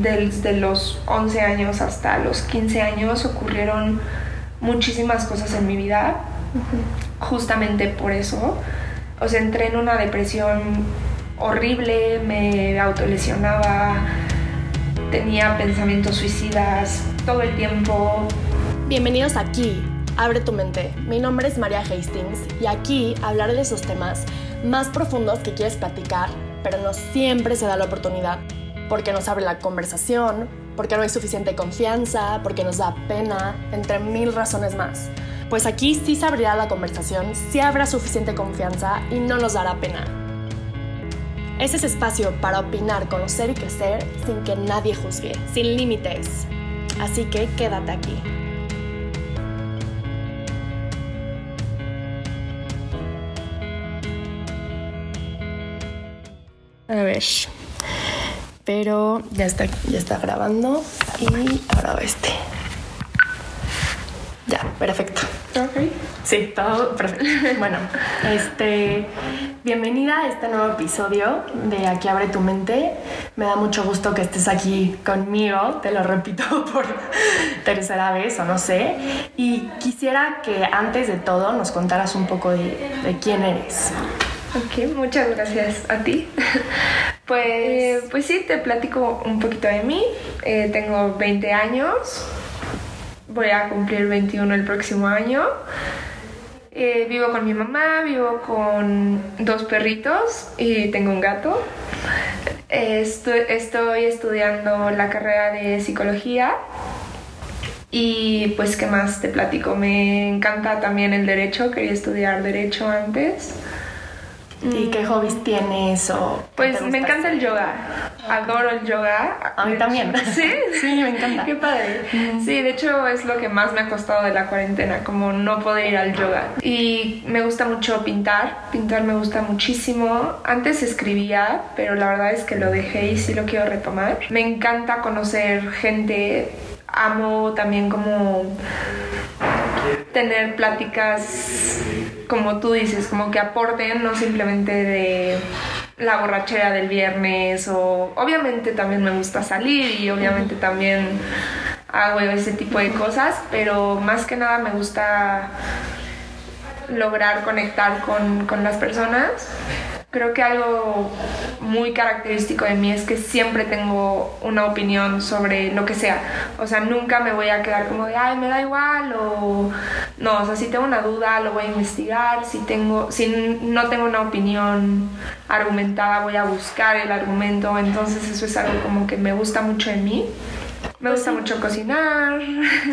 desde los 11 años hasta los 15 años ocurrieron muchísimas cosas en mi vida, justamente por eso. O sea, entré en una depresión horrible, me autolesionaba, tenía pensamientos suicidas todo el tiempo. Bienvenidos aquí, Abre tu mente. Mi nombre es María Hastings y aquí hablaré de esos temas más profundos que quieres platicar, pero no siempre se da la oportunidad. Porque nos abre la conversación, porque no hay suficiente confianza, porque nos da pena, entre mil razones más. Pues aquí sí se abrirá la conversación, sí habrá suficiente confianza y no nos dará pena. Es ese espacio para opinar, conocer y crecer sin que nadie juzgue, sin límites. Así que quédate aquí. A ver. Pero ya está, ya está grabando y ahora este. Ya, perfecto. Ok. Sí, todo perfecto. Bueno, este, bienvenida a este nuevo episodio de Aquí abre tu mente. Me da mucho gusto que estés aquí conmigo, te lo repito por tercera vez o no sé. Y quisiera que antes de todo nos contaras un poco de, de quién eres. Ok, muchas gracias a ti. Pues, pues sí, te platico un poquito de mí. Eh, tengo 20 años. Voy a cumplir 21 el próximo año. Eh, vivo con mi mamá, vivo con dos perritos y tengo un gato. Eh, estoy, estoy estudiando la carrera de psicología. Y pues, ¿qué más te platico? Me encanta también el derecho, quería estudiar derecho antes. ¿Y qué hobbies tienes o Pues me encanta el hacer? yoga. Adoro el yoga. A mí también. ¿Sí? Sí, me encanta. Qué padre. Sí, de hecho es lo que más me ha costado de la cuarentena, como no poder ir al yoga. Y me gusta mucho pintar. Pintar me gusta muchísimo. Antes escribía, pero la verdad es que lo dejé y sí lo quiero retomar. Me encanta conocer gente. Amo también como tener pláticas como tú dices, como que aporten, no simplemente de la borrachera del viernes o obviamente también me gusta salir y obviamente también hago ese tipo de cosas, pero más que nada me gusta lograr conectar con, con las personas. Creo que algo muy característico de mí es que siempre tengo una opinión sobre lo que sea. O sea, nunca me voy a quedar como de, ay, me da igual o no, o sea, si tengo una duda lo voy a investigar, si tengo si no tengo una opinión argumentada voy a buscar el argumento, entonces eso es algo como que me gusta mucho de mí. Me gusta mucho cocinar.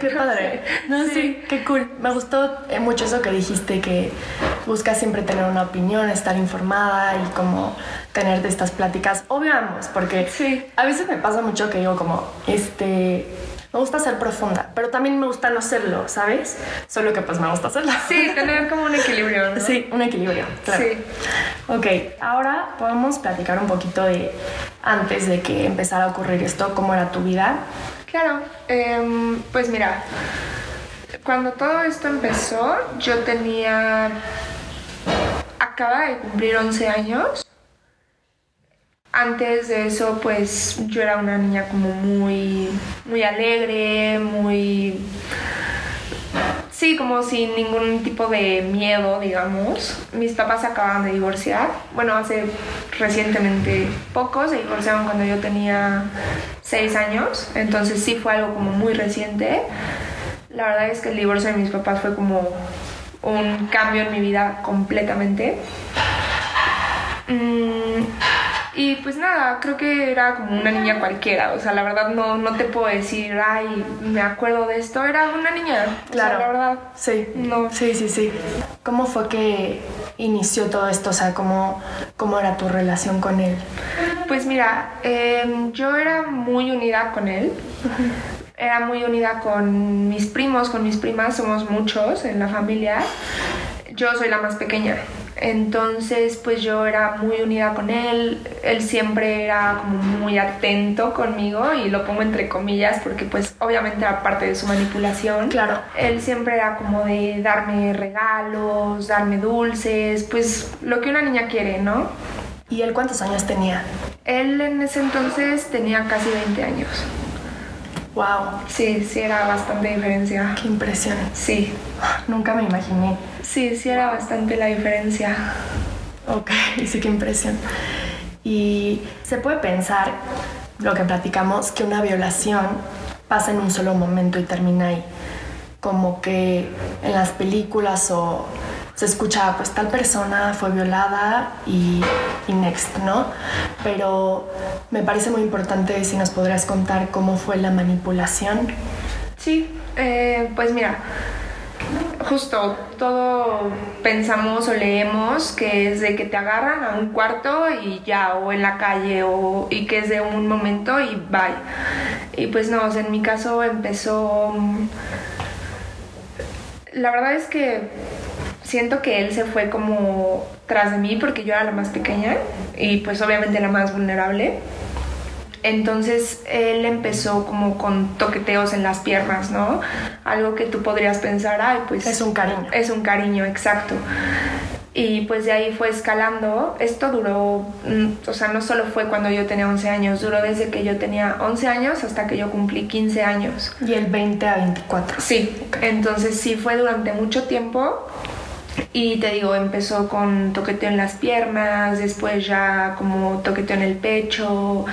Qué padre. No, sí. qué cool. Me gustó eh, mucho eso que dijiste, que buscas siempre tener una opinión, estar informada y como tener de estas pláticas. Obviamos, porque Sí. a veces me pasa mucho que digo como, este, me gusta ser profunda, pero también me gusta no serlo, ¿sabes? Solo que pues me gusta hacerlo. Sí, tener como un equilibrio, ¿no? Sí, un equilibrio, claro. Sí. Ok, ahora podemos platicar un poquito de antes de que empezara a ocurrir esto, cómo era tu vida. Claro, em, pues mira, cuando todo esto empezó, yo tenía, acaba de cumplir 11 años. Antes de eso, pues yo era una niña como muy, muy alegre, muy, sí, como sin ningún tipo de miedo, digamos. Mis papás acaban de divorciar, bueno, hace recientemente poco, se divorciaron cuando yo tenía 6 años, entonces sí fue algo como muy reciente. La verdad es que el divorcio de mis papás fue como un cambio en mi vida completamente. Mm, y pues nada, creo que era como una niña cualquiera, o sea, la verdad no, no te puedo decir, ay, me acuerdo de esto, era una niña, o sea, Claro. la verdad. Sí, No. sí, sí, sí. ¿Cómo fue que inició todo esto? O sea, ¿cómo, cómo era tu relación con él? Pues mira, em, yo era muy unida con él. Era muy unida con mis primos, con mis primas, somos muchos en la familia. Yo soy la más pequeña. Entonces, pues yo era muy unida con él. Él siempre era como muy atento conmigo y lo pongo entre comillas porque pues obviamente era parte de su manipulación. Claro. Él siempre era como de darme regalos, darme dulces, pues lo que una niña quiere, ¿no? ¿Y él cuántos años tenía? Él en ese entonces tenía casi 20 años. Wow, Sí, sí era bastante diferencia. qué impresión. Sí, Nunca me imaginé. sí, sí era bastante la diferencia. Ok, sí, qué impresión. Y se puede pensar, lo que platicamos, que una violación pasa en un solo momento y termina ahí. Como que en las películas o se escucha, pues tal persona fue violada y, next, ¿no? Pero me parece muy importante si nos podrías contar cómo fue la manipulación. Sí, eh, pues mira, justo todo pensamos o leemos que es de que te agarran a un cuarto y ya, o en la calle, o, y que es de un momento y bye. Y pues no, en mi caso empezó... mm, La verdad es que siento que él se fue como tras de mí porque yo era la más pequeña y pues obviamente la más vulnerable. Entonces él empezó como con toqueteos en las piernas, ¿no? Algo que tú podrías pensar, ay, pues Es un cariño. es un cariño, exacto. Y pues de ahí fue escalando. Esto duró, mm, o sea, no solo fue cuando yo tenía 11 años, duró desde que yo tenía 11 años hasta que yo cumplí 15 años. Y el 20 a 24. Sí, entonces sí fue durante mucho tiempo. Y te digo, empezó con toqueteo en las piernas, después ya como toqueteo en el pecho,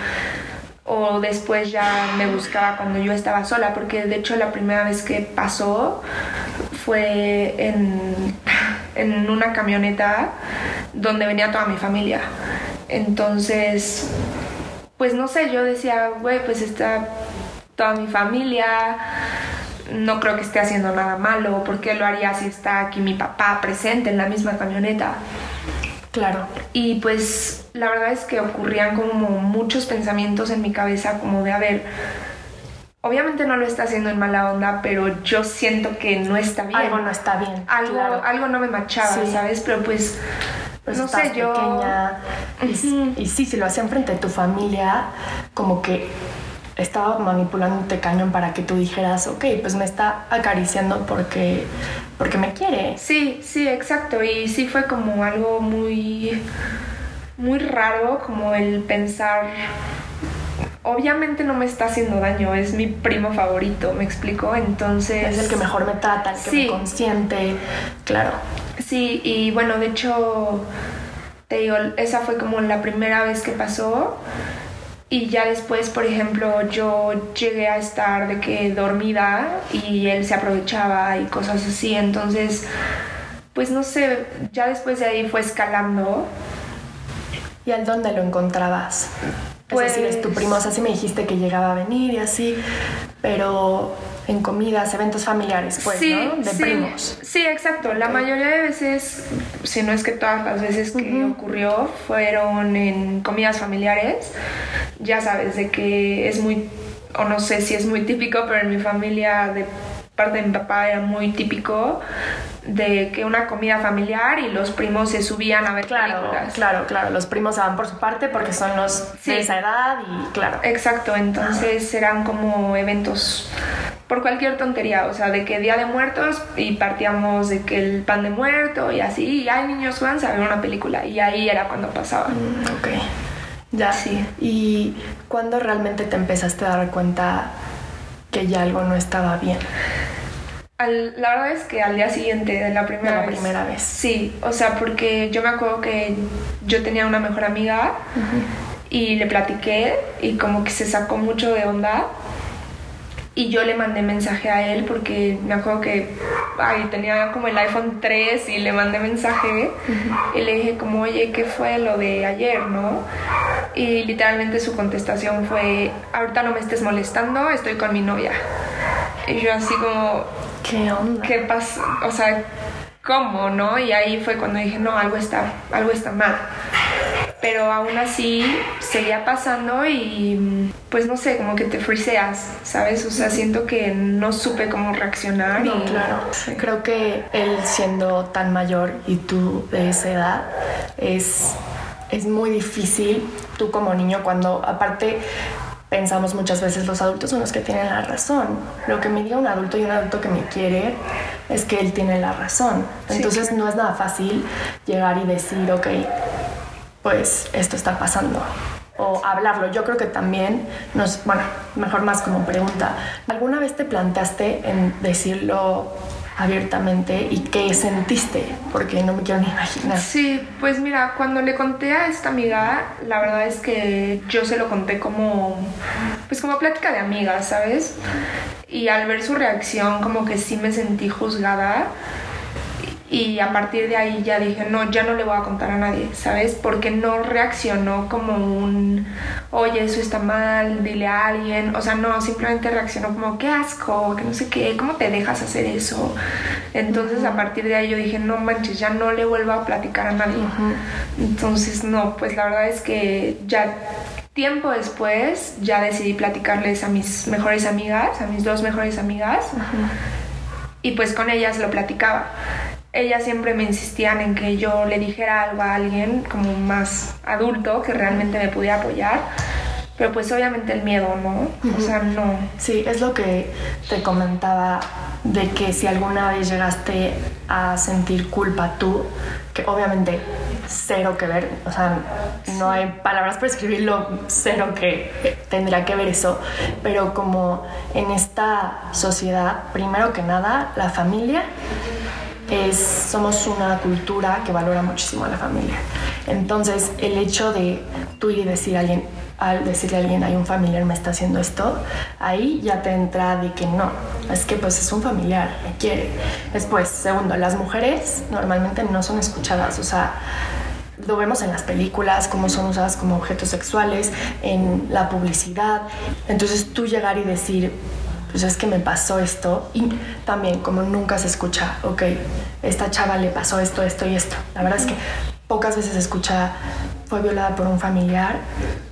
o después ya me buscaba cuando yo estaba sola, porque de hecho la primera vez que pasó fue en, en una camioneta donde venía toda mi familia. Entonces, pues no sé, yo decía, güey, pues está toda mi familia, no creo que esté haciendo nada malo, ¿por qué lo haría si está aquí mi papá presente en la misma camioneta? Claro. Y pues la verdad es que ocurrían como muchos pensamientos en mi cabeza, como de, a ver, obviamente no lo está haciendo en mala onda, pero yo siento que no está bien. Algo no está bien. algo, claro. algo no me machaba, Sí. ¿sabes? Pero pues, Pues no sé, yo... pequeña. Y, y sí, si lo hacían frente a tu familia, como que estaba manipulándote cañón para que tú dijeras, ok, pues me está acariciando porque, porque me quiere. Sí, sí, exacto. Y sí fue como algo muy, muy raro, como el pensar, obviamente no me está haciendo daño, es mi primo favorito, ¿me explico? Entonces... Es el que mejor me trata, el que Sí. me consiente. Claro. Sí, y bueno, de hecho, te digo, esa fue como la primera vez que pasó. Y ya después, por ejemplo, yo llegué a estar de que dormida y él se aprovechaba y cosas así. Entonces, pues no sé, ya después de ahí fue escalando. ¿Y al dónde lo encontrabas? Pues- Es decir, es tu primo, o sea, sí me dijiste que llegaba a venir y así, pero en comidas, eventos familiares, pues, sí, ¿no? De sí, primos. Sí, exacto. La mayoría de veces, si no es que todas las veces que ocurrió, fueron en comidas familiares. Ya sabes, de que es muy, o no sé si es muy típico, pero en mi familia de parte de mi papá era muy típico de que una comida familiar y los primos se subían a ver Claro, películas. claro, claro. Los primos se van por su parte porque son los Sí. de esa edad y claro. Exacto, entonces eran como eventos por cualquier tontería, o sea, de que Día de Muertos y partíamos de que el pan de muerto y así, y hay niños van a ver una película y ahí era cuando pasaba. Mm, Ok. Ya. Sí. ¿Y cuándo realmente te empezaste a dar cuenta que ya algo no estaba bien? Al- la verdad es que al día siguiente de la primera De la vez. primera vez. Sí, o sea, porque yo me acuerdo que yo tenía una mejor amiga y le platiqué y como que se sacó mucho de onda y yo le mandé mensaje a él porque me acuerdo que ay, tenía como el iPhone 3 y le mandé mensaje y le dije como, oye, ¿qué fue lo de ayer, no? Y literalmente su contestación fue, ahorita no me estés molestando, estoy con mi novia. Y yo así como, ¿Qué onda? ¿qué pasó? O sea, ¿cómo, no? Y ahí fue cuando dije, no, algo está, algo está mal. Pero aún así seguía pasando y pues no sé, como que te friseas, ¿sabes? O sea, siento que no supe cómo reaccionar. No, y, claro. Sí. Creo que él siendo tan mayor y tú de esa edad es, es muy difícil tú como niño cuando aparte pensamos muchas veces los adultos son los que tienen la razón. Lo que me diga un adulto y un adulto que me quiere es que él tiene la razón. Sí, Entonces claro. no es nada fácil llegar y decir, ok, pues esto está pasando. o hablarlo. Yo creo que también nos, bueno, mejor más como pregunta, ¿alguna vez te planteaste en decirlo abiertamente y qué sentiste, porque no me quiero ni imaginar. Sí, pues mira, cuando le conté a esta amiga, la verdad es que yo se lo conté como, pues como plática de amigas, ¿sabes? Y al ver su reacción, como que sí me sentí juzgada y a partir de ahí ya dije, no, ya no le voy a contar a nadie, ¿sabes? Porque no reaccionó como un, oye, eso está mal, dile a alguien. O sea, no, simplemente reaccionó como, qué asco, que no sé qué, ¿cómo te dejas hacer eso? Entonces a partir de ahí yo dije, no manches, ya no le vuelvo a platicar a nadie. Entonces, no, pues la verdad es que ya tiempo después ya decidí platicarles a mis mejores amigas, a mis dos mejores amigas. Y pues con ellas lo platicaba ellas siempre me insistían en que yo le dijera algo a alguien como más adulto que realmente me pudiera apoyar. Pero pues obviamente el miedo, ¿no? O sea, no. Sí, es lo que te comentaba de que si alguna vez llegaste a sentir culpa tú, que obviamente cero que ver, o sea, no hay palabras para escribirlo, cero que tendría que ver eso, pero como en esta sociedad, primero que nada, la familia es, somos una cultura que valora muchísimo a la familia. Entonces, el hecho de tú y decir a alguien, al decirle a alguien, hay un familiar me está haciendo esto, ahí ya te entra de que no, es que pues es un familiar, me quiere. Después, segundo, las mujeres normalmente no son escuchadas, o sea, lo vemos en las películas, cómo son usadas como objetos sexuales, en la publicidad. Entonces tú llegar y decir, pues es que me pasó esto y también como nunca se escucha, ok, esta chava le pasó esto, esto y esto. La verdad es que pocas veces se escucha fue violada por un familiar,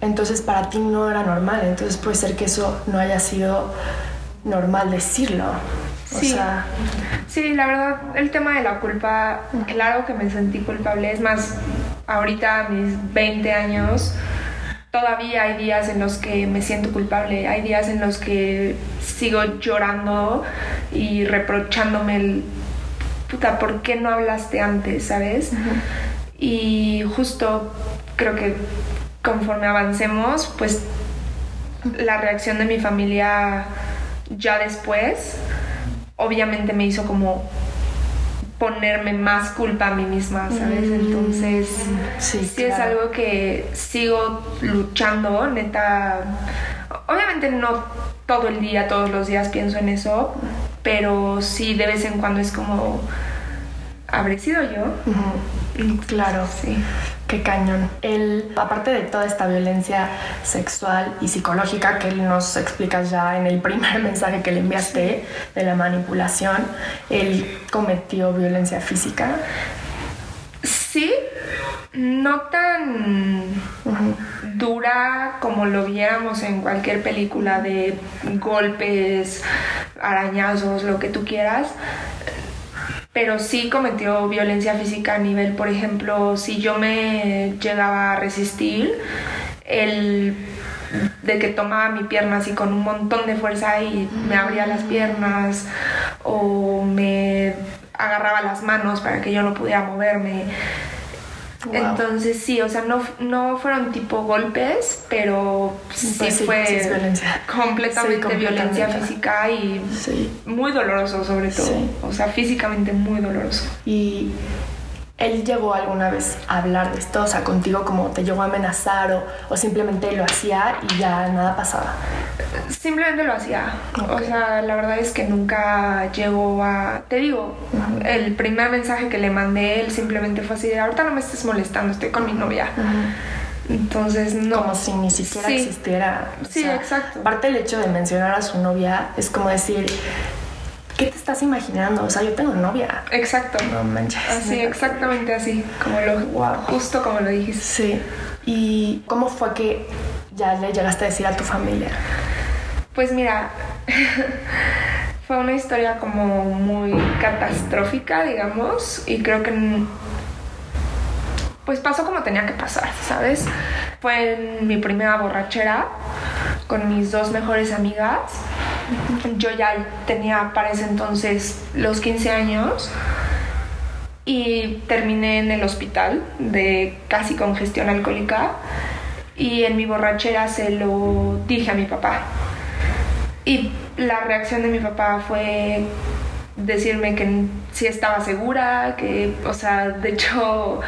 entonces para ti no era normal, entonces puede ser que eso no haya sido normal decirlo. sí. sí, la verdad, el tema de la culpa, claro que me sentí culpable, es más, ahorita a mis 20 años, todavía hay días en los que me siento culpable, hay días en los que sigo llorando y reprochándome el, puta, ¿por qué no hablaste antes, sabes? Y justo creo que conforme avancemos, pues la reacción de mi familia ya después, obviamente me hizo como ponerme más culpa a mí misma, ¿sabes? Mm. Entonces, sí, sí es algo que sigo luchando, neta. Obviamente no todo el día, todos los días pienso en eso, pero sí de vez en cuando es como, ¿habré sido yo? Claro, sí. Qué cañón. Él, aparte de toda esta violencia sexual y psicológica que él nos explica ya en el primer mensaje que le enviaste de la manipulación, él cometió violencia física. Sí, no tan dura como lo viéramos en cualquier película de golpes, arañazos, lo que tú quieras pero sí cometió violencia física a nivel, por ejemplo, si yo me llegaba a resistir, el de que tomaba mi pierna así con un montón de fuerza y me abría las piernas o me agarraba las manos para que yo no pudiera moverme. Entonces sí, o sea, no, no fueron tipo golpes, pero sí, pues fue completamente, violencia física y muy doloroso sobre todo. O sea, físicamente muy doloroso. Y ¿Él llegó alguna vez a hablar de esto? O sea, contigo como te llegó a amenazar o, o simplemente lo hacía y ya nada pasaba. Simplemente lo hacía. O sea, la verdad es que nunca llegó a... Te digo, el primer mensaje que le mandé, él simplemente fue así, ahorita no me estés molestando, estoy con mi novia. Entonces, no. Como si ni siquiera existiera. sí, exacto. Aparte el hecho de mencionar a su novia es como decir, ¿qué te estás imaginando? O sea, yo tengo novia. Exacto. No manches. Así, exactamente así, como lo, wow. justo como lo dijiste. Sí. ¿Y cómo fue que ya le llegaste a decir a tu familia? Pues mira, fue una historia como muy catastrófica, digamos, y creo que pues pasó como tenía que pasar, ¿sabes? Fue en mi primera borrachera con mis dos mejores amigas. Yo ya tenía para ese entonces los 15 años y terminé en el hospital de casi congestión alcohólica y en mi borrachera se lo dije a mi papá. Y la reacción de mi papá fue decirme que sí estaba segura, que, o sea, de hecho,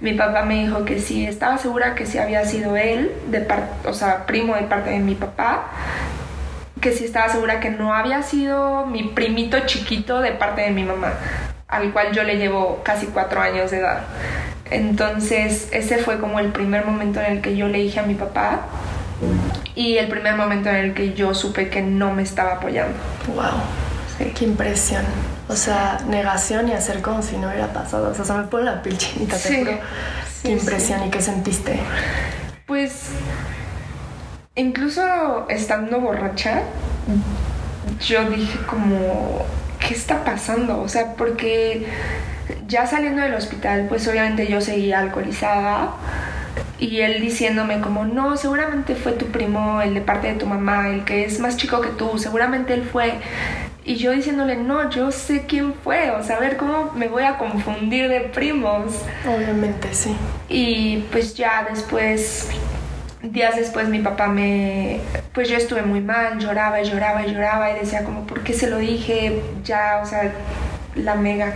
mi papá me dijo que sí estaba segura que sí había sido él, de o sea, primo de parte de mi papá, que sí estaba segura que no había sido mi primito chiquito de parte de mi mamá, al cual yo le llevo casi cuatro años de edad. Entonces, ese fue como el primer momento en el que yo le dije a mi papá y el primer momento en el que yo supe que no me estaba apoyando. ¡Wow! Sí. ¡Qué impresión! O sea, negación y hacer como si no hubiera pasado. O sea, se me pone la piel chinita, te juro. ¡Qué impresión! ¿Y qué sentiste? Incluso estando borracha, yo dije como, ¿qué está pasando? O sea, porque ya saliendo del hospital, pues obviamente yo seguía alcoholizada y él diciéndome como, no, seguramente fue tu primo, el de parte de tu mamá, el que es más chico que tú, seguramente él fue. Y yo diciéndole, no, yo sé quién fue, o sea, a ver cómo me voy a confundir de primos. Obviamente, sí. Y pues ya después, días después mi papá me, pues yo estuve muy mal, lloraba y lloraba y lloraba y decía como, ¿por qué se lo dije? Ya, o sea, la mega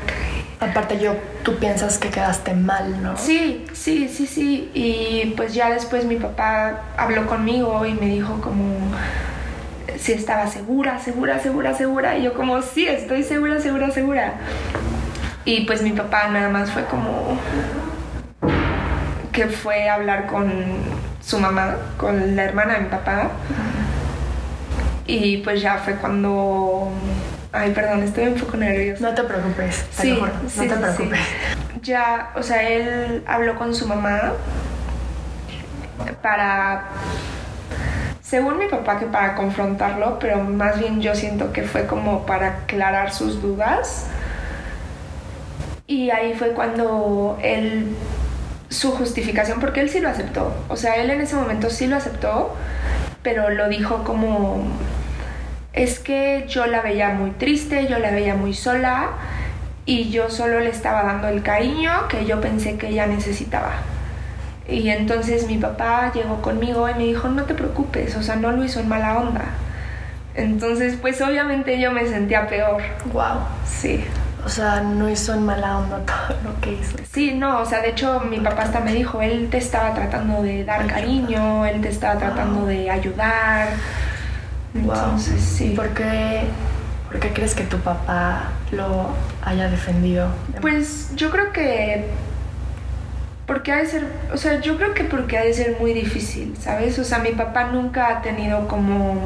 Aparte yo, tú piensas que quedaste mal, ¿no? Sí, sí, sí, sí. Y pues ya después mi papá habló conmigo y me dijo como si estaba segura, segura, segura, segura. Y yo como, sí, estoy segura, segura, segura. Y pues mi papá nada más fue como que fue a hablar con su mamá, con la hermana de mi papá. Y pues ya fue cuando Ay, perdón, estoy un poco nerviosa. No te preocupes, sí, no te preocupes. Ya, o sea, él habló con su mamá para, según mi papá, que para confrontarlo, pero más bien yo siento que fue como para aclarar sus dudas. Y ahí fue cuando él, su justificación, porque él sí lo aceptó, o sea, él en ese momento sí lo aceptó, pero lo dijo como es que yo la veía muy triste, yo la veía muy sola y yo solo le estaba dando el cariño que yo pensé que ella necesitaba. Y entonces mi papá llegó conmigo y me dijo, no te preocupes, o sea, no lo hizo en mala onda. Entonces, pues obviamente yo me sentía peor. Wow. Sí. O sea, no hizo en mala onda todo lo que hizo. Sí, no, o sea, de hecho mi papá hasta me dijo, él te estaba tratando de dar cariño, él te estaba tratando de ayudar. Entonces, sí. ¿Por qué, crees que tu papá lo haya defendido? Pues yo creo que porque ha de ser, o sea, yo creo que porque ha de ser muy difícil, ¿sabes? O sea, mi papá nunca ha tenido como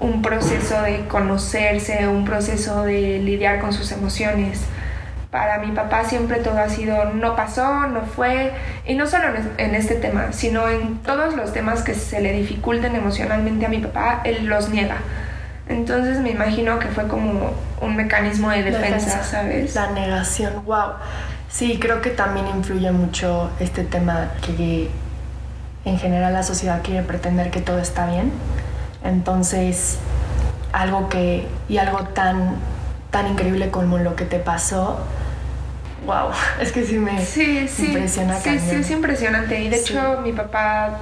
un proceso de conocerse, un proceso de lidiar con sus emociones para mi papá siempre todo ha sido no pasó, no fue, y no solo en este tema, sino en todos los temas que se le dificulten emocionalmente a mi papá, él los niega. Entonces me imagino que fue como un mecanismo de defensa, ¿sabes? La negación, wow. Sí, creo que también influye mucho este tema que en general la sociedad quiere pretender que todo está bien. Entonces, algo que, y algo tan, tan increíble como lo que te pasó, wow, es que sí me sí, sí, impresiona. Sí, sí, es impresionante. Y de hecho mi papá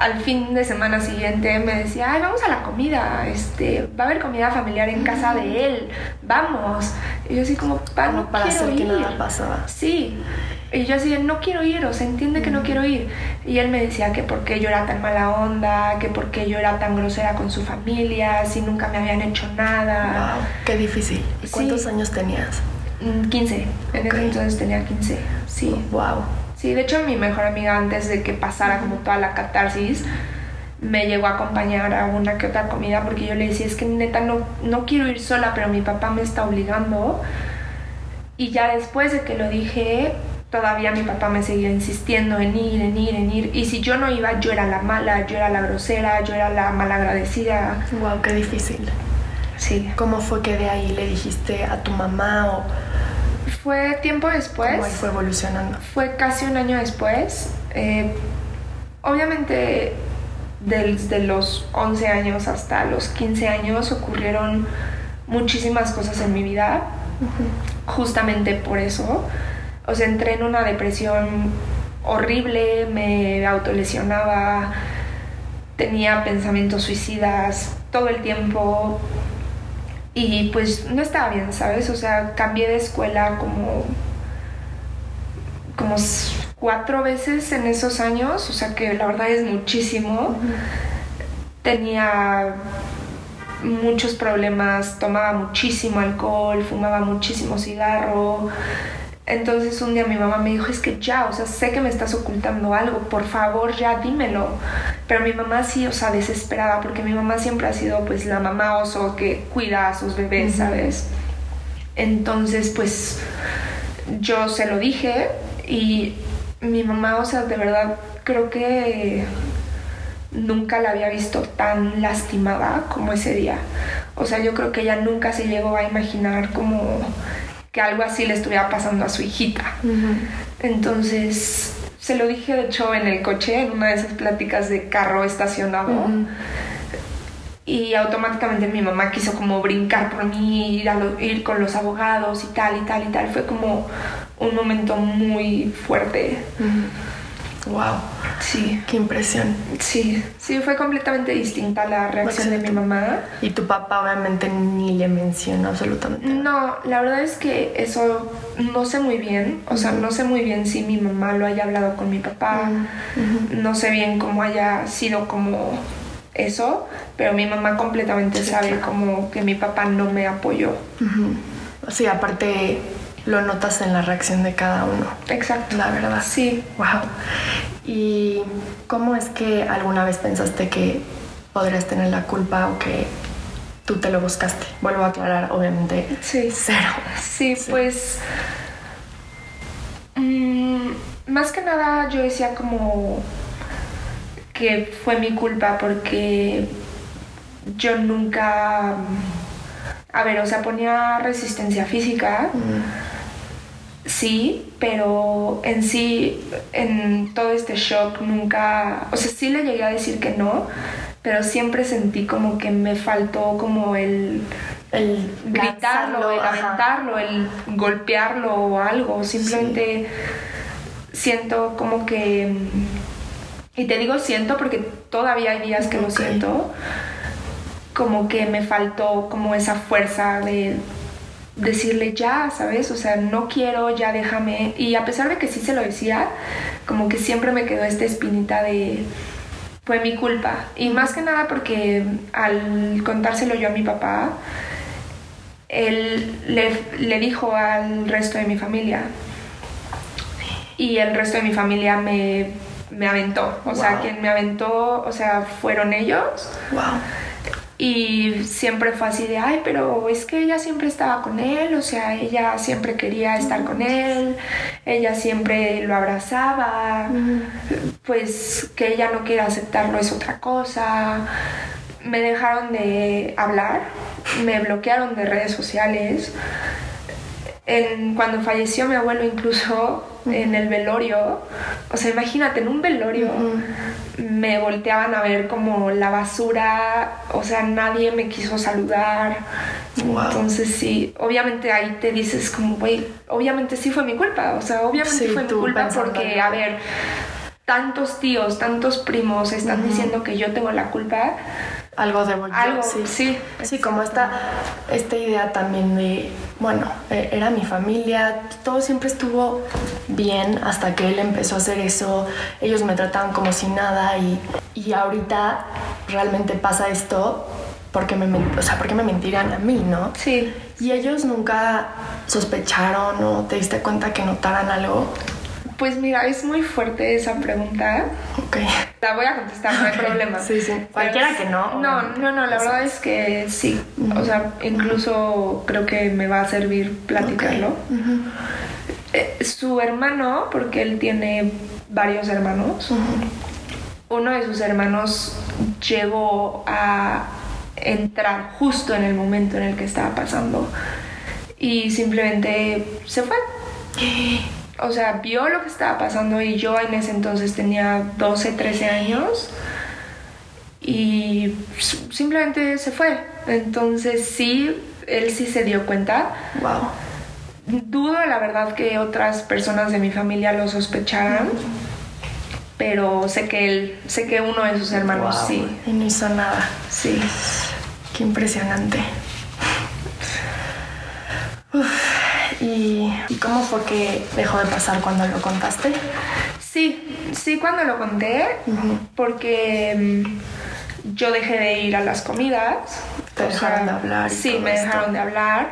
al fin de semana siguiente me decía, ay, vamos a la comida, este, va a haber comida familiar en casa de él, vamos. Y yo así como, pa, no para hacer ir. que nada pasaba. Sí. Y yo así, no quiero ir, o sea, entiende que no quiero ir. Y él me decía que por qué yo era tan mala onda, que por qué yo era tan grosera con su familia, si nunca me habían hecho nada. Wow, qué difícil. ¿Y cuántos años tenías? 15. Mm, en ese entonces tenía 15. Sí. Wow. Sí, de hecho mi mejor amiga antes de que pasara como toda la catarsis me llegó a acompañar a una que otra comida porque yo le decía, es que neta no, no quiero ir sola, pero mi papá me está obligando. Y ya después de que lo dije, todavía mi papá me seguía insistiendo en ir, en ir, en ir. Y si yo no iba, yo era la mala, yo era la grosera, yo era la malagradecida. Wow, qué difícil. Sí. ¿Cómo fue que de ahí le dijiste a tu mamá o fue tiempo después. ¿Cómo fue evolucionando? Fue casi un año después. Eh, obviamente, desde los 11 años hasta los 15 años ocurrieron muchísimas cosas en mi vida. Justamente por eso. O sea, entré en una depresión horrible, me autolesionaba, tenía pensamientos suicidas todo el tiempo y pues no estaba bien, ¿sabes? O sea, cambié de escuela como como cuatro veces en esos años, o sea que la verdad es muchísimo. Tenía muchos problemas, tomaba muchísimo alcohol, fumaba muchísimo cigarro. Entonces un día mi mamá me dijo, es que ya, o sea, sé que me estás ocultando algo, por favor ya dímelo. Pero mi mamá sí, o sea, desesperada, porque mi mamá siempre ha sido pues la mamá oso que cuida a sus bebés, ¿sabes? Entonces pues yo se lo dije y mi mamá, o sea, de verdad creo que nunca la había visto tan lastimada como ese día. O sea, yo creo que ella nunca se llegó a imaginar como que algo así le estuviera pasando a su hijita. Entonces, se lo dije de hecho en el coche, en una de esas pláticas de carro estacionado. Y automáticamente mi mamá quiso como brincar por mí, ir, a ir con los abogados y tal y tal y tal. Fue como un momento muy fuerte. Wow. Sí. Qué impresión. Sí, sí, fue completamente distinta la reacción de mi mamá. Y tu papá obviamente ni le mencionó absolutamente. No, la verdad es que eso no sé muy bien. O sea, no sé muy bien si mi mamá lo haya hablado con mi papá. No sé bien cómo haya sido como eso, pero mi mamá completamente sabe como que mi papá no me apoyó. Sí, aparte lo notas en la reacción de cada uno. Exacto. La verdad. Sí. Wow. ¿Y cómo es que alguna vez pensaste que podrías tener la culpa o que tú te lo buscaste? Vuelvo a aclarar, obviamente. Sí. Cero. Sí, pues. Mm, más que nada yo decía como que fue mi culpa porque yo nunca. A ver, o sea, ponía resistencia física. Sí, pero en sí, en todo este shock nunca, o sea, sí le llegué a decir que no, pero siempre sentí como que me faltó como el, el gritarlo, el lamentarlo, el golpearlo o algo, simplemente siento como que, y te digo siento porque todavía hay días que lo siento, como que me faltó como esa fuerza de decirle ya, ¿sabes? O sea, no quiero, ya déjame. Y a pesar de que sí se lo decía, como que siempre me quedó esta espinita de fue mi culpa. Y más que nada porque al contárselo yo a mi papá, él le, dijo al resto de mi familia. Y el resto de mi familia me, me aventó. O sea, quien me aventó, o sea, fueron ellos. Wow. Y siempre fue así de, ay, pero es que ella siempre estaba con él, o sea, ella siempre quería estar con él, ella siempre lo abrazaba, pues que ella no quiere aceptarlo es otra cosa. Me dejaron de hablar, me bloquearon de redes sociales. En, cuando falleció mi abuelo incluso en el velorio, o sea, imagínate, en un velorio me volteaban a ver como la basura, o sea, nadie me quiso saludar. Entonces sí, obviamente ahí te dices como, güey, obviamente sí fue mi culpa, o sea, obviamente fue mi culpa porque, a ver, tantos tíos, tantos primos están diciendo que yo tengo la culpa. Algo de Algo, sí. Sí, sí como esta, esta idea también de, bueno, e, era mi familia, todo siempre estuvo bien hasta que él empezó a hacer eso, ellos me trataban como si nada y, y ahorita realmente pasa esto porque me, o sea, porque me mentirán a mí, ¿no? Sí. Y ellos nunca sospecharon o te diste cuenta que notaran algo. Pues mira, es muy fuerte esa pregunta. Ok. La voy a contestar, no hay problema. Sí, sí. Cualquiera que no. No, no, no, la verdad es que sí. O sea, incluso creo que me va a servir platicarlo. Eh, su hermano, porque él tiene varios hermanos, uno de sus hermanos llegó a entrar justo en el momento en el que estaba pasando y simplemente se fue. O sea, vio lo que estaba pasando y yo en ese entonces tenía 12, 13 años y simplemente se fue. Entonces sí, él sí se dio cuenta. Wow. Dudo la verdad que otras personas de mi familia lo sospecharan, pero sé que él, sé que uno de sus hermanos Wow. sí, Y no hizo nada. sí. Qué impresionante. Uf, ¿Y, ¿Y cómo fue que dejó de pasar cuando lo contaste? Sí, sí cuando lo conté, porque mm, yo dejé de ir a las comidas. Te dejaron de hablar Sí, me esto. dejaron de hablar.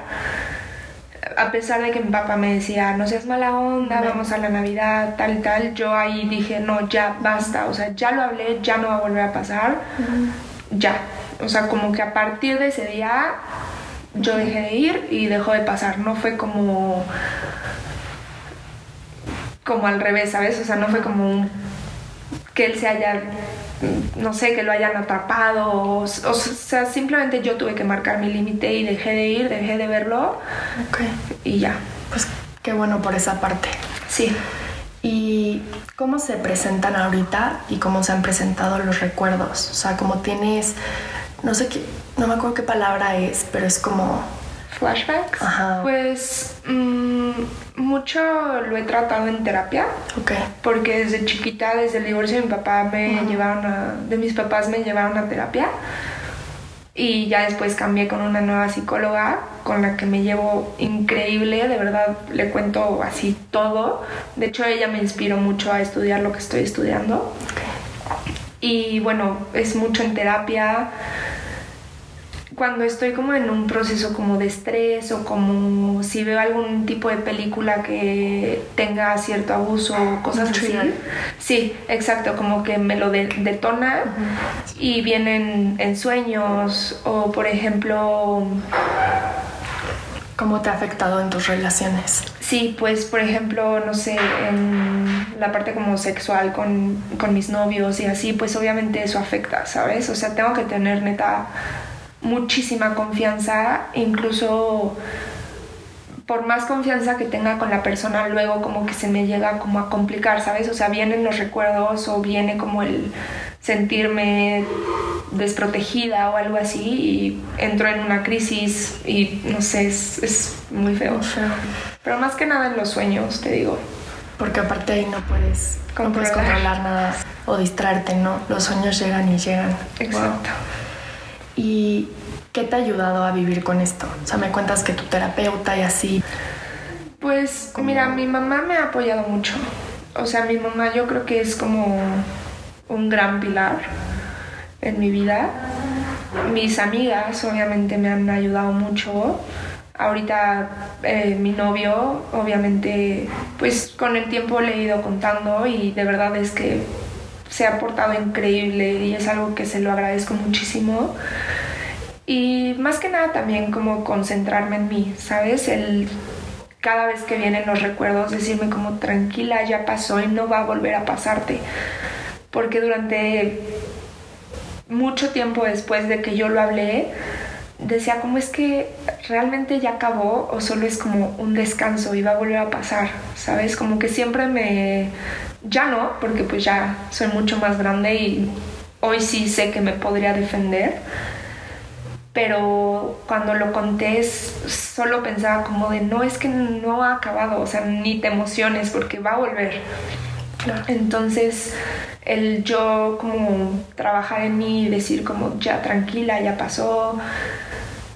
A pesar de que mi papá me decía, no seas mala onda, vamos a la Navidad, tal y tal, yo ahí dije, no, ya basta, o sea, ya lo hablé, ya no va a volver a pasar, ya. O sea, como que a partir de ese día yo dejé de ir y dejó de pasar, no fue como como al revés, ¿sabes? O sea, no fue como un- que él se haya, no sé, que lo hayan atrapado, o, o sea, simplemente yo tuve que marcar mi límite y dejé de ir, dejé de verlo Ok. y ya. Pues qué bueno por esa parte. Sí. ¿Y cómo se presentan ahorita y cómo se han presentado los recuerdos? O sea, como tienes, no sé qué, no me acuerdo qué palabra es, pero es como, Flashbacks. Ajá. Pues mm, mucho lo he tratado en terapia. ok, Porque desde chiquita, desde el divorcio de mi papá, me llevaron a, de mis papás me llevaron a terapia. Y ya después cambié con una nueva psicóloga con la que me llevo increíble, de verdad le cuento así todo. De hecho, ella me inspiró mucho a estudiar lo que estoy estudiando. Y bueno, es mucho en terapia. Cuando estoy como en un proceso como de estrés o como si veo algún tipo de película que tenga cierto abuso o cosas así. Sí, exacto, como que me lo de- detona y vienen en sueños o por ejemplo ¿cómo te ha afectado en tus relaciones? Sí, pues por ejemplo, no sé, en la parte como sexual con, con mis novios y así, pues obviamente eso afecta, ¿sabes? O sea, tengo que tener neta muchísima confianza, incluso por más confianza que tenga con la persona, luego como que se me llega como a complicar, ¿sabes? O sea, vienen los recuerdos o viene como el sentirme desprotegida o algo así y entro en una crisis y no sé, es, es muy feo. Pero más que nada en los sueños, te digo. Porque aparte ahí no puedes, no puedes Controlar. controlar nada o distraerte, ¿no? Los sueños llegan y llegan. Exacto. ¿Y qué te ha ayudado a vivir con esto? O sea, me cuentas que tu terapeuta y así. Pues mira, mi mamá me ha apoyado mucho. O sea, mi mamá yo creo que es como un gran pilar en mi vida. Mis amigas obviamente me han ayudado mucho. Ahorita eh, mi novio, obviamente, pues con el tiempo le he ido contando y de verdad es que se ha portado increíble y es algo que se lo agradezco muchísimo. Y más que nada también como concentrarme en mí, ¿sabes? El cada vez que vienen los recuerdos decirme como tranquila, ya pasó y no va a volver a pasarte. Porque durante mucho tiempo después de que yo lo hablé, decía como es que realmente ya acabó o solo es como un descanso y va a volver a pasar, ¿sabes? Como que siempre me... Ya no, porque pues ya soy mucho más grande y hoy sí sé que me podría defender pero cuando lo conté solo pensaba como de no es que no ha acabado, o sea, ni te emociones porque va a volver. Entonces, el yo como trabajar en mí y decir como ya tranquila, ya pasó,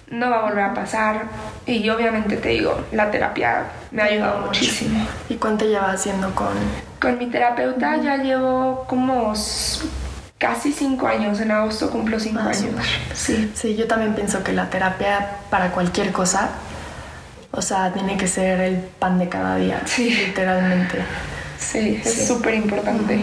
no va a volver a pasar. Y obviamente te digo, la terapia me ha ayudado muchísimo. ¿Y cuánto llevas haciendo con...? Con mi terapeuta ya llevo como casi cinco años, en agosto cumplo cinco Ah, años. Sí. Sí, yo también pienso que la terapia para cualquier cosa, o sea, tiene que ser el pan de cada día, Sí. literalmente. Sí, Sí. es súper importante.